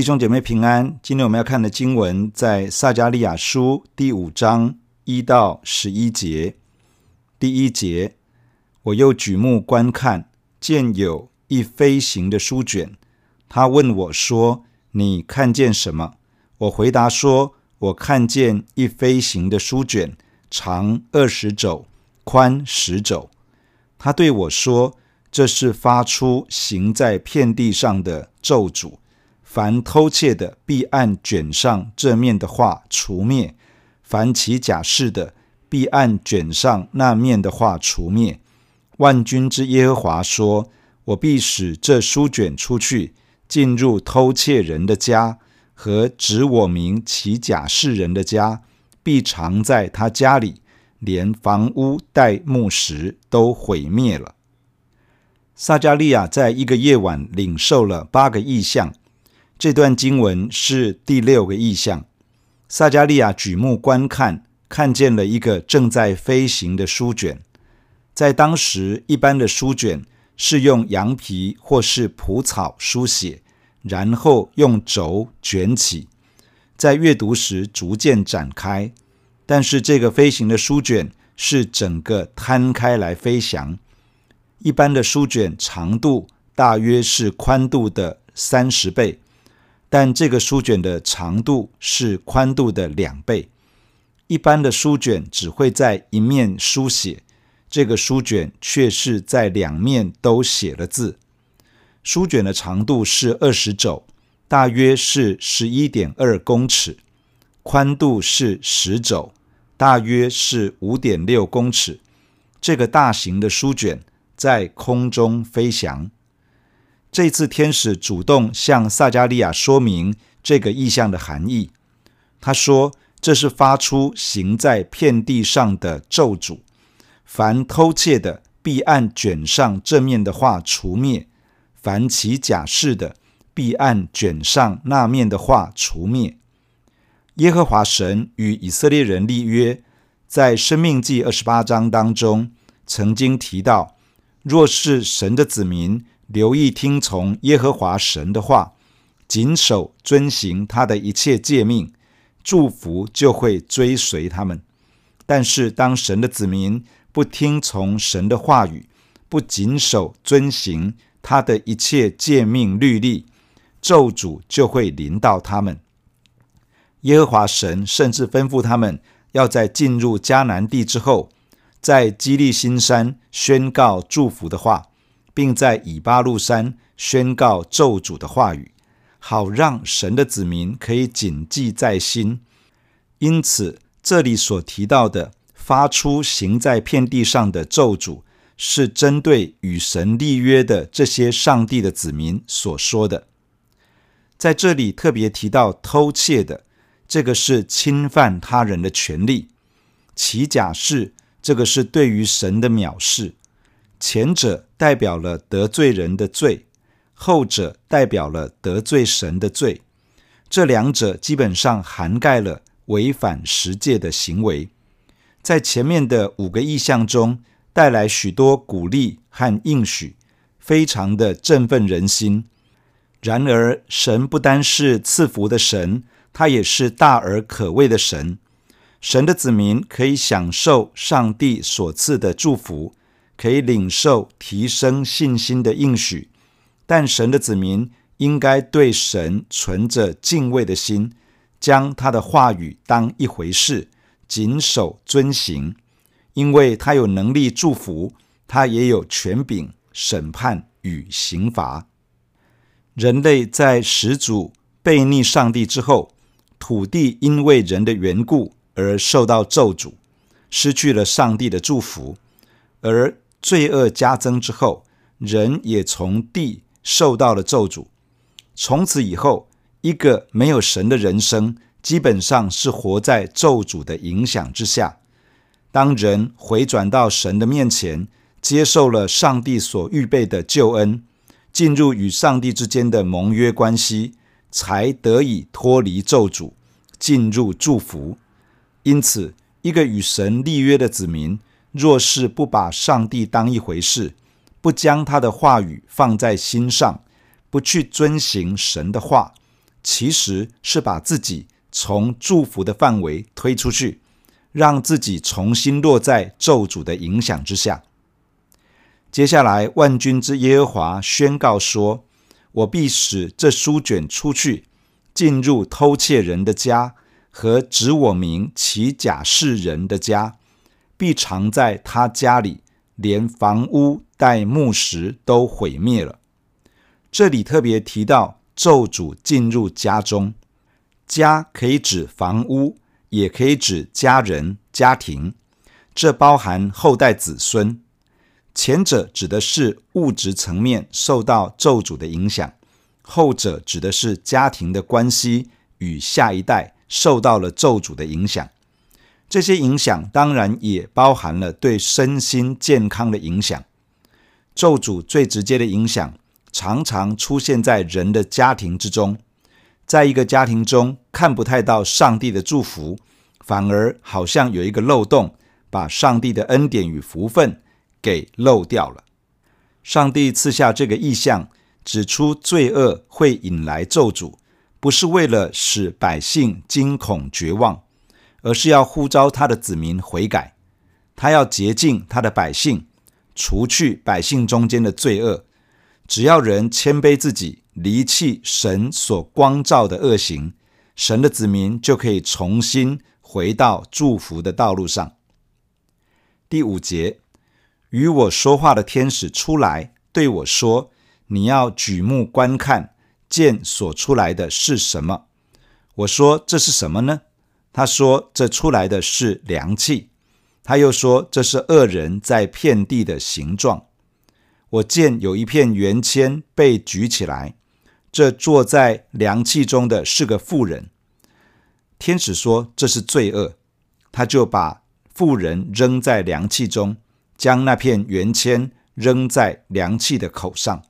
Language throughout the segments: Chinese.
弟兄姐妹平安。今天我们要看的经文在撒迦利亚书第五章一到十一节。第一节，我又举目观看，见有一飞行的书卷。他问我说：“你看见什么？”我回答说：“我看见一飞行的书卷，长二十肘，宽十肘。”他对我说：“这是发出行在遍地上的咒诅。”凡偷窃的，必按卷上这面的画除灭；凡起假誓的，必按卷上那面的画除灭。万军之耶和华说：“我必使这书卷出去，进入偷窃人的家和指我名起假誓人的家，必藏在他家里，连房屋带木石都毁灭了。”撒迦利亚在一个夜晚领受了八个异象。这段经文是第六个意象。撒迦利亚举目观看，看见了一个正在飞行的书卷。在当时，一般的书卷是用羊皮或是蒲草书写，然后用轴卷起，在阅读时逐渐展开。但是，这个飞行的书卷是整个摊开来飞翔。一般的书卷长度大约是宽度的三十倍。但这个书卷的长度是宽度的两倍。一般的书卷只会在一面书写，这个书卷却是在两面都写了字。书卷的长度是二十肘，大约是十一点二公尺；宽度是十肘，大约是五点六公尺。这个大型的书卷在空中飞翔。这次天使主动向撒迦利亚说明这个意象的含义。他说：“这是发出行在遍地上的咒诅，凡偷窃的，必按卷上正面的画除灭；凡起假誓的，必按卷上那面的画除灭。”耶和华神与以色列人立约，在生命记二十八章当中曾经提到：若是神的子民，留意听从耶和华神的话，谨守遵行他的一切诫命，祝福就会追随他们。但是，当神的子民不听从神的话语，不谨守遵行他的一切诫命律例，咒诅就会临到他们。耶和华神甚至吩咐他们要在进入迦南地之后，在基利心山宣告祝福的话。并在以巴路山宣告咒诅的话语，好让神的子民可以谨记在心。因此，这里所提到的发出行在遍地上的咒诅，是针对与神立约的这些上帝的子民所说的。在这里特别提到偷窃的，这个是侵犯他人的权利；起假誓，这个是对于神的藐视。前者代表了得罪人的罪，后者代表了得罪神的罪。这两者基本上涵盖了违反十诫的行为。在前面的五个意象中，带来许多鼓励和应许，非常的振奋人心。然而，神不单是赐福的神，他也是大而可畏的神。神的子民可以享受上帝所赐的祝福。可以领受提升信心的应许，但神的子民应该对神存着敬畏的心，将他的话语当一回事，谨守遵行，因为他有能力祝福，他也有权柄审判与刑罚。人类在始祖悖逆上帝之后，土地因为人的缘故而受到咒诅，失去了上帝的祝福，而罪恶加增之后，人也从地受到了咒诅。从此以后，一个没有神的人生，基本上是活在咒诅的影响之下。当人回转到神的面前，接受了上帝所预备的救恩，进入与上帝之间的盟约关系，才得以脱离咒诅，进入祝福。因此，一个与神立约的子民，若是不把上帝当一回事，不将他的话语放在心上，不去遵行神的话，其实是把自己从祝福的范围推出去，让自己重新落在咒诅的影响之下。接下来，万军之耶和华宣告说：“我必使这书卷出去，进入偷窃人的家和指我名起假誓人的家，必藏在他家里，连房屋带木石都毁灭了。”这里特别提到咒诅进入家中，家可以指房屋，也可以指家人、家庭，这包含后代子孙。前者指的是物质层面受到咒诅的影响，后者指的是家庭的关系与下一代受到了咒诅的影响。这些影响当然也包含了对身心健康的影响。咒诅最直接的影响常常出现在人的家庭之中，在一个家庭中看不太到上帝的祝福，反而好像有一个漏洞，把上帝的恩典与福分。给漏掉了。上帝赐下这个意象，指出罪恶会引来咒诅，不是为了使百姓惊恐绝望，而是要呼召他的子民悔改。他要洁净他的百姓，除去百姓中间的罪恶。只要人谦卑自己，离弃神所光照的恶行，神的子民就可以重新回到祝福的道路上。第五节。与我说话的天使出来对我说：“你要举目观看，见所出来的是什么？”我说：“这是什么呢？”他说：“这出来的是凉气。”他又说：“这是恶人在遍地的形状。”我见有一片圆签被举起来，这坐在凉气中的是个妇人。天使说：“这是罪恶。”他就把妇人扔在凉气中。将那片圆签扔在凉气的口上，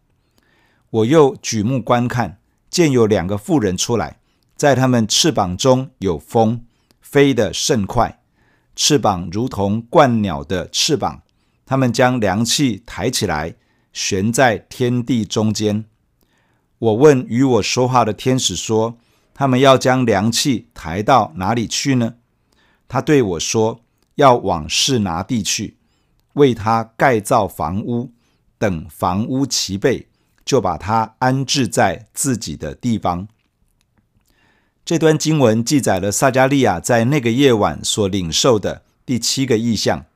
我又举目观看，见有两个妇人出来，在他们翅膀中有风，飞得甚快，翅膀如同鹳鸟的翅膀。他们将凉气抬起来，悬在天地中间。我问与我说话的天使说：“他们要将凉气抬到哪里去呢？”他对我说：“要往示拿地去。”为他盖造房屋，等房屋齐备，就把他安置在自己的地方。这段经文记载了撒迦利亚在那个夜晚所领受的第七个异象。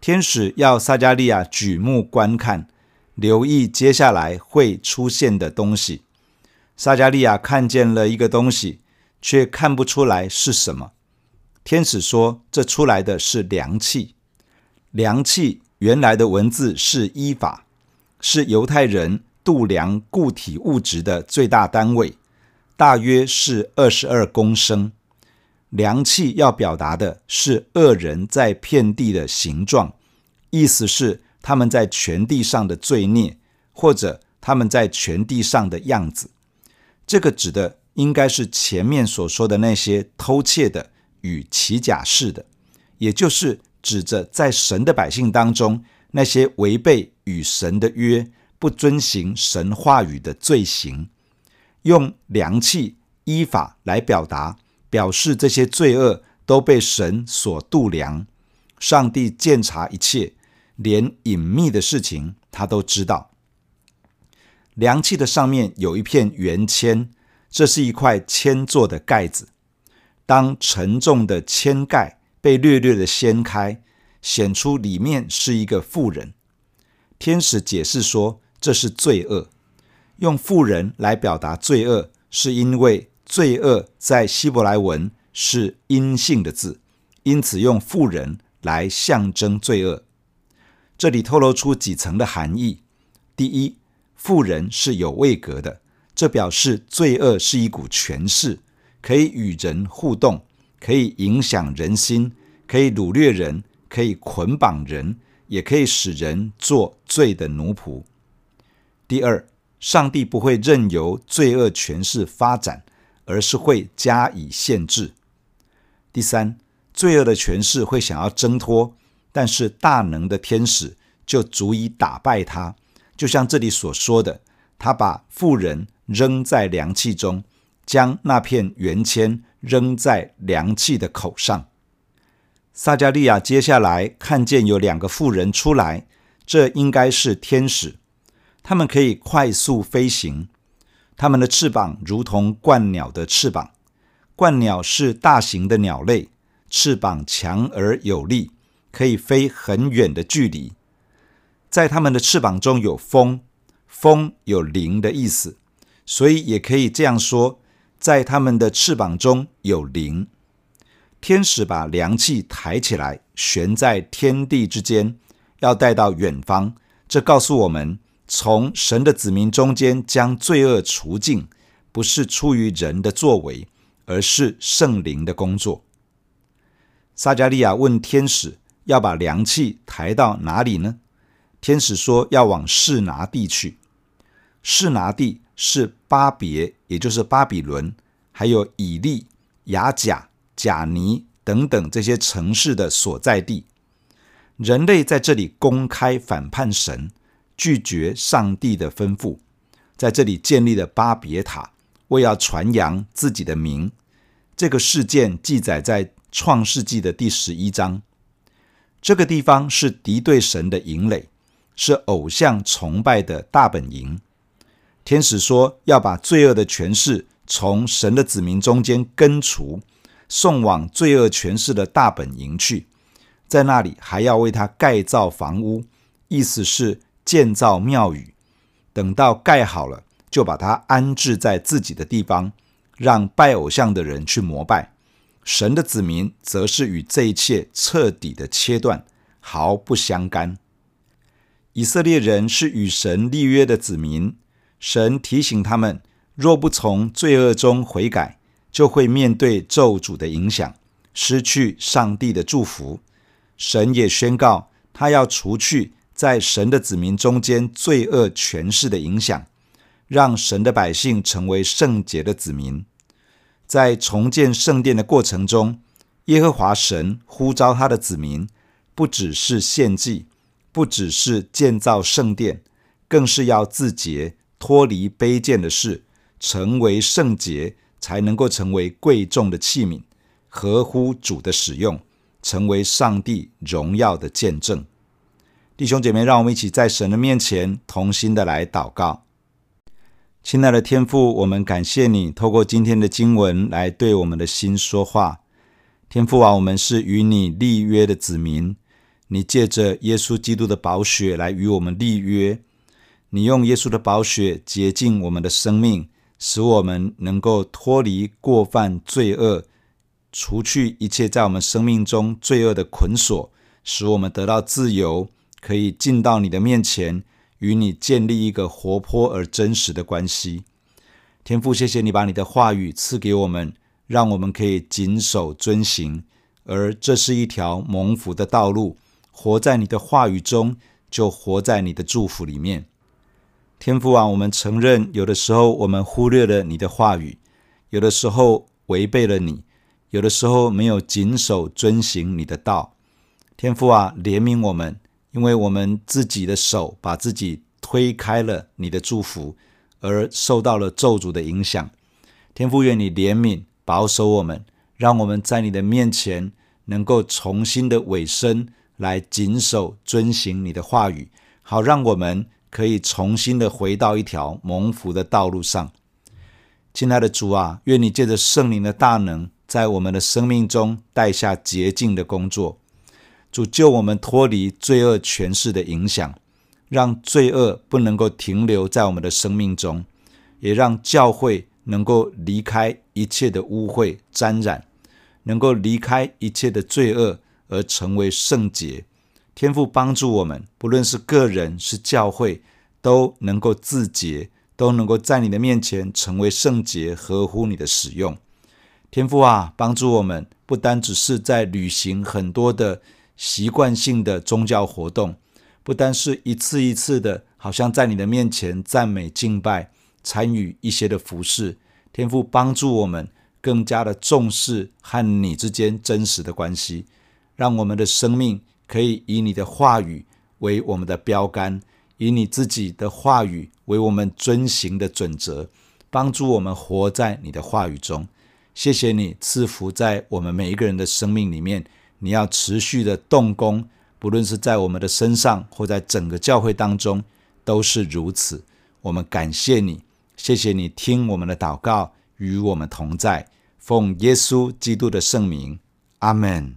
天使要撒迦利亚举目观看，留意接下来会出现的东西。撒迦利亚看见了一个东西，却看不出来是什么。天使说：“这出来的是量器。”量器原来的文字是伊法，是犹太人度量固体物质的最大单位，大约是二十二公升。量器要表达的是恶人在遍地的形状，意思是他们在全地上的罪孽，或者他们在全地上的样子。这个指的应该是前面所说的那些偷窃的与起假誓的，也就是。指着在神的百姓当中那些违背与神的约、不遵行神话语的罪行，用量器依法来表达，表示这些罪恶都被神所度量。上帝鉴察一切，连隐秘的事情他都知道。量器的上面有一片圆铅，这是一块铅做的盖子。当沉重的铅盖。被略略的掀开，显出里面是一个妇人。天使解释说，这是罪恶。用富人来表达罪恶，是因为罪恶在希伯来文是阴性的字，因此用富人来象征罪恶。这里透露出几层的含义：第一，富人是有位格的，这表示罪恶是一股权势，可以与人互动。可以影响人心，可以掳掠人，可以捆绑人，也可以使人做罪的奴仆。第二，上帝不会任由罪恶权势发展，而是会加以限制。第三，罪恶的权势会想要挣脱，但是大能的天使就足以打败他。就像这里所说的，他把妇人扔在凉气中，将那片圆签扔在凉气的口上。撒迦利亚接下来看见有两个妇人出来，这应该是天使，他们可以快速飞行，他们的翅膀如同鹳鸟的翅膀。鹳鸟是大型的鸟类，翅膀强而有力，可以飞很远的距离。在他们的翅膀中有风，风有灵的意思，所以也可以这样说，在他们的翅膀中有灵。天使把凉气抬起来，悬在天地之间，要带到远方。这告诉我们，从神的子民中间将罪恶除尽，不是出于人的作为，而是圣灵的工作。撒迦利亚问天使：“要把凉气抬到哪里呢？”天使说：“要往示拿地去。示拿地是巴别，也就是巴比伦，还有以利、亚甲。”甲尼等等这些城市的所在地，人类在这里公开反叛神，拒绝上帝的吩咐，在这里建立了巴别塔，为要传扬自己的名。这个事件记载在创世纪的第十一章。这个地方是敌对神的营垒，是偶像崇拜的大本营。天使说要把罪恶的权势从神的子民中间根除。送往罪恶权势的大本营去，在那里还要为他盖造房屋，意思是建造庙宇。等到盖好了，就把它安置在自己的地方，让拜偶像的人去膜拜。神的子民则是与这一切彻底的切断，毫不相干。以色列人是与神立约的子民，神提醒他们，若不从罪恶中悔改，就会面对咒诅的影响，失去上帝的祝福。神也宣告，他要除去在神的子民中间罪恶权势的影响，让神的百姓成为圣洁的子民。在重建圣殿的过程中，耶和华神呼召他的子民，不只是献祭，不只是建造圣殿，更是要自洁，脱离卑贱的事，成为圣洁。才能够成为贵重的器皿，合乎主的使用，成为上帝荣耀的见证。弟兄姐妹，让我们一起在神的面前同心的来祷告。亲爱的天父，我们感谢你透过今天的经文来对我们的心说话。天父啊，我们是与你立约的子民，你借着耶稣基督的宝血来与我们立约，你用耶稣的宝血洁净我们的生命。使我们能够脱离过犯罪恶，除去一切在我们生命中罪恶的捆锁，使我们得到自由，可以进到你的面前，与你建立一个活泼而真实的关系。天父，谢谢你把你的话语赐给我们，让我们可以谨守遵行，而这是一条蒙福的道路。活在你的话语中，就活在你的祝福里面。天父啊，我们承认有的时候我们忽略了你的话语，有的时候违背了你，有的时候没有谨守遵行你的道。天父啊，怜悯我们，因为我们自己的手把自己推开了你的祝福，而受到了咒诅的影响。天父，愿你怜悯保守我们，让我们在你的面前能够重新的委身来谨守遵行你的话语，好让我们。可以重新的回到一条蒙福的道路上，亲爱的主啊，愿你借着圣灵的大能，在我们的生命中带下洁净的工作。主救我们脱离罪恶权势的影响，让罪恶不能够停留在我们的生命中，也让教会能够离开一切的污秽沾染，能够离开一切的罪恶，而成为圣洁。天父帮助我们，不论是个人是教会，都能够自洁，都能够在你的面前成为圣洁，合乎你的使用。天父啊，帮助我们，不单只是在履行很多的习惯性的宗教活动，不单是一次一次的，好像在你的面前赞美敬拜，参与一些的服饰。天父帮助我们，更加的重视和你之间真实的关系，让我们的生命。可以以你的话语为我们的标杆，以你自己的话语为我们遵行的准则，帮助我们活在你的话语中。谢谢你赐福在我们每一个人的生命里面，你要持续的动工，不论是在我们的身上或在整个教会当中，都是如此。我们感谢你，谢谢你听我们的祷告，与我们同在。奉耶稣基督的圣名，阿门。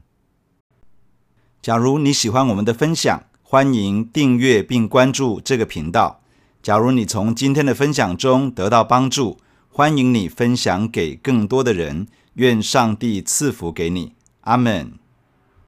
假如你喜欢我们的分享，欢迎订阅并关注这个频道。假如你从今天的分享中得到帮助，欢迎你分享给更多的人。愿上帝赐福给你，阿门。